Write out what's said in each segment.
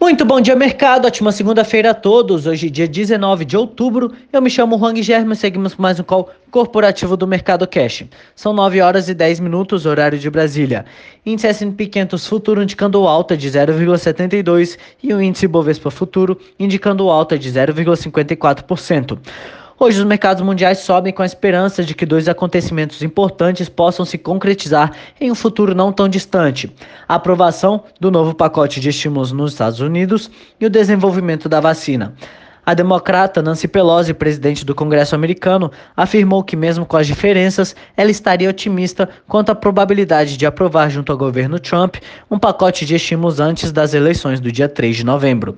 Muito bom dia, mercado. Ótima segunda-feira a todos. Hoje, dia 19 de outubro. Eu me chamo Juan Guilherme e seguimos mais um call corporativo do Mercado Cash. São 9 horas e 10 minutos, horário de Brasília. Índice S&P 500 Futuro indicando alta de 0,72 e o índice Bovespa Futuro indicando alta de 0,54%. Hoje, os mercados mundiais sobem com a esperança de que dois acontecimentos importantes possam se concretizar em um futuro não tão distante: a aprovação do novo pacote de estímulos nos Estados Unidos e o desenvolvimento da vacina. A democrata Nancy Pelosi, presidente do Congresso americano, afirmou que, mesmo com as diferenças, ela estaria otimista quanto à probabilidade de aprovar, junto ao governo Trump, um pacote de estímulos antes das eleições do dia 3 de novembro.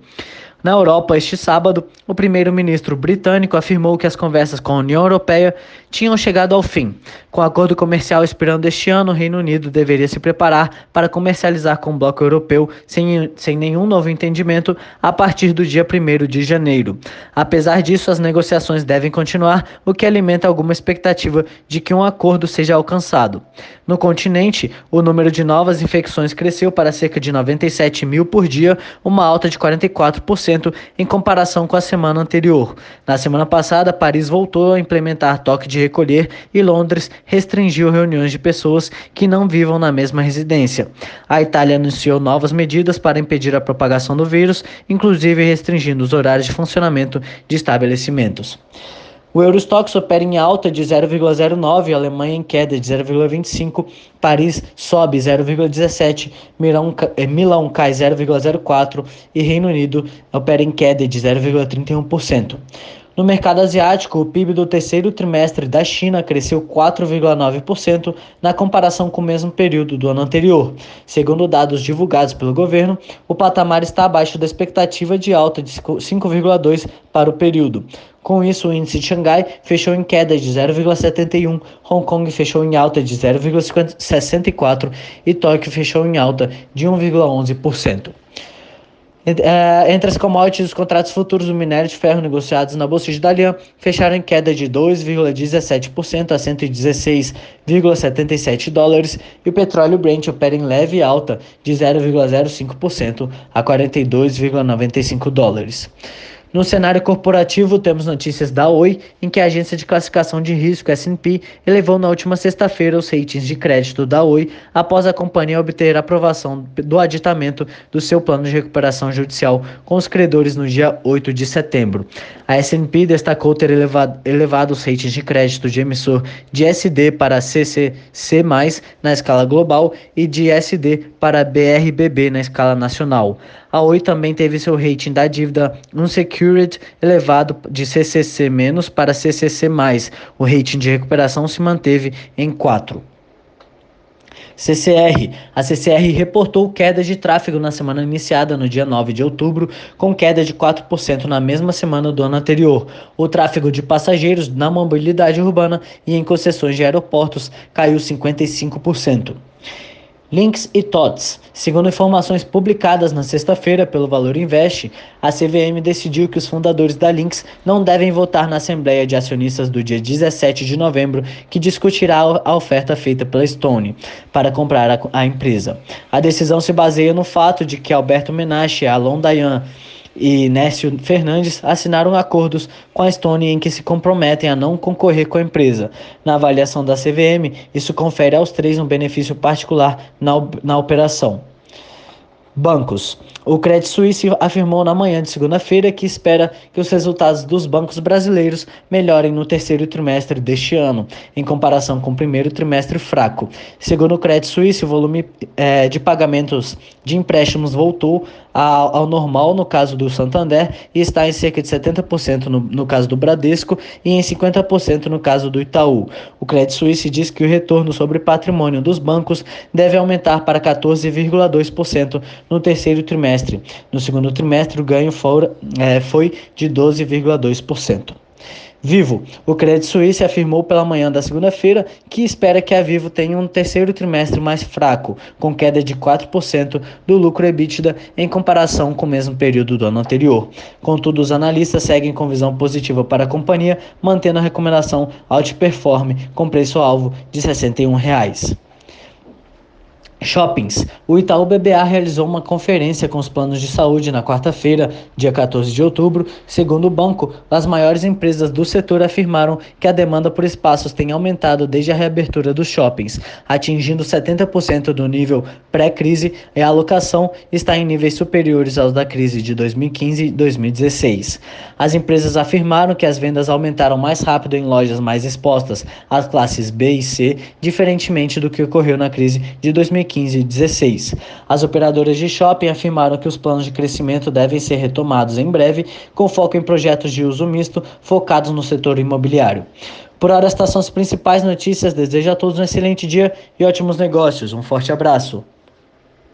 Na Europa, este sábado, o primeiro-ministro britânico afirmou que as conversas com a União Europeia tinham chegado ao fim. Com o acordo comercial expirando este ano, o Reino Unido deveria se preparar para comercializar com o bloco europeu sem, sem nenhum novo entendimento a partir do dia 1 de janeiro. Apesar disso, as negociações devem continuar, o que alimenta alguma expectativa de que um acordo seja alcançado. No continente, o número de novas infecções cresceu para cerca de 97 mil por dia, uma alta de 44% em comparação com a semana anterior. Na semana passada, Paris voltou a implementar toque de recolher e Londres restringiu reuniões de pessoas que não vivam na mesma residência. A Itália anunciou novas medidas para impedir a propagação do vírus, inclusive restringindo os horários de funcionamento de estabelecimentos. O Eurostox opera em alta de 0,09, Alemanha em queda de 0,25, Paris sobe 0,17, Milão, eh, Milão cai 0,04 e Reino Unido opera em queda de 0,31%. No mercado asiático, o PIB do terceiro trimestre da China cresceu 4,9% na comparação com o mesmo período do ano anterior. Segundo dados divulgados pelo governo, o patamar está abaixo da expectativa de alta de 5,2% para o período. Com isso, o índice de Xangai fechou em queda de 0,71, Hong Kong fechou em alta de 0,64 e Tóquio fechou em alta de 1,11%. É, entre as commodities, os contratos futuros do minério de ferro negociados na Bolsa de Dalian fecharam em queda de 2,17% a 116,77 dólares e o petróleo Brent opera em leve alta de 0,05% a 42,95 dólares. No cenário corporativo, temos notícias da Oi, em que a agência de classificação de risco S&P elevou na última sexta-feira os ratings de crédito da Oi após a companhia obter aprovação do aditamento do seu plano de recuperação judicial com os credores no dia 8 de setembro. A S&P destacou ter elevado, elevado os ratings de crédito de emissor de SD para CCC+, na escala global e de SD para BRBB na escala nacional. A Oi também teve seu rating da dívida unsecured elevado de CCC- para CCC+. O rating de recuperação se manteve em 4. CCR. A CCR reportou queda de tráfego na semana iniciada no dia 9 de outubro, com queda de 4% na mesma semana do ano anterior. O tráfego de passageiros na mobilidade urbana e em concessões de aeroportos caiu 55%. Links e TOTS. Segundo informações publicadas na sexta-feira pelo Valor Invest, a CVM decidiu que os fundadores da Links não devem votar na Assembleia de Acionistas do dia 17 de novembro, que discutirá a oferta feita pela Stone para comprar a, a empresa. A decisão se baseia no fato de que Alberto Menache e Alon Dayan e Nécio Fernandes assinaram acordos com a Stone em que se comprometem a não concorrer com a empresa. Na avaliação da CVM, isso confere aos três um benefício particular na, na operação. Bancos. O Credit Suisse afirmou na manhã de segunda-feira que espera que os resultados dos bancos brasileiros melhorem no terceiro trimestre deste ano, em comparação com o primeiro trimestre fraco. Segundo o Credit Suisse, o volume é, de pagamentos de empréstimos voltou ao, normal no caso do Santander e está em cerca de 70% no, no caso do Bradesco e em 50% no caso do Itaú. O Credit Suisse diz que o retorno sobre patrimônio dos bancos deve aumentar para 14,2% no terceiro trimestre. No segundo trimestre, o ganho for, é, foi de 12,2%. Vivo. O Credit Suisse afirmou pela manhã da segunda-feira que espera que a Vivo tenha um terceiro trimestre mais fraco, com queda de 4% do lucro EBITDA em comparação com o mesmo período do ano anterior. Contudo, os analistas seguem com visão positiva para a companhia, mantendo a recomendação Outperform com preço-alvo de 61 reais. Shoppings. O Itaú BBA realizou uma conferência com os planos de saúde na quarta-feira, dia 14 de outubro. Segundo o banco, as maiores empresas do setor afirmaram que a demanda por espaços tem aumentado desde a reabertura dos shoppings, atingindo 70% do nível pré-crise e a alocação está em níveis superiores aos da crise de 2015 e 2016. As empresas afirmaram que as vendas aumentaram mais rápido em lojas mais expostas às classes B e C, diferentemente do que ocorreu na crise de 2015 2015 e 2016. As operadoras de shopping afirmaram que os planos de crescimento devem ser retomados em breve, com foco em projetos de uso misto focados no setor imobiliário. Por hora, estas são as principais notícias. Desejo a todos um excelente dia e ótimos negócios. Um forte abraço.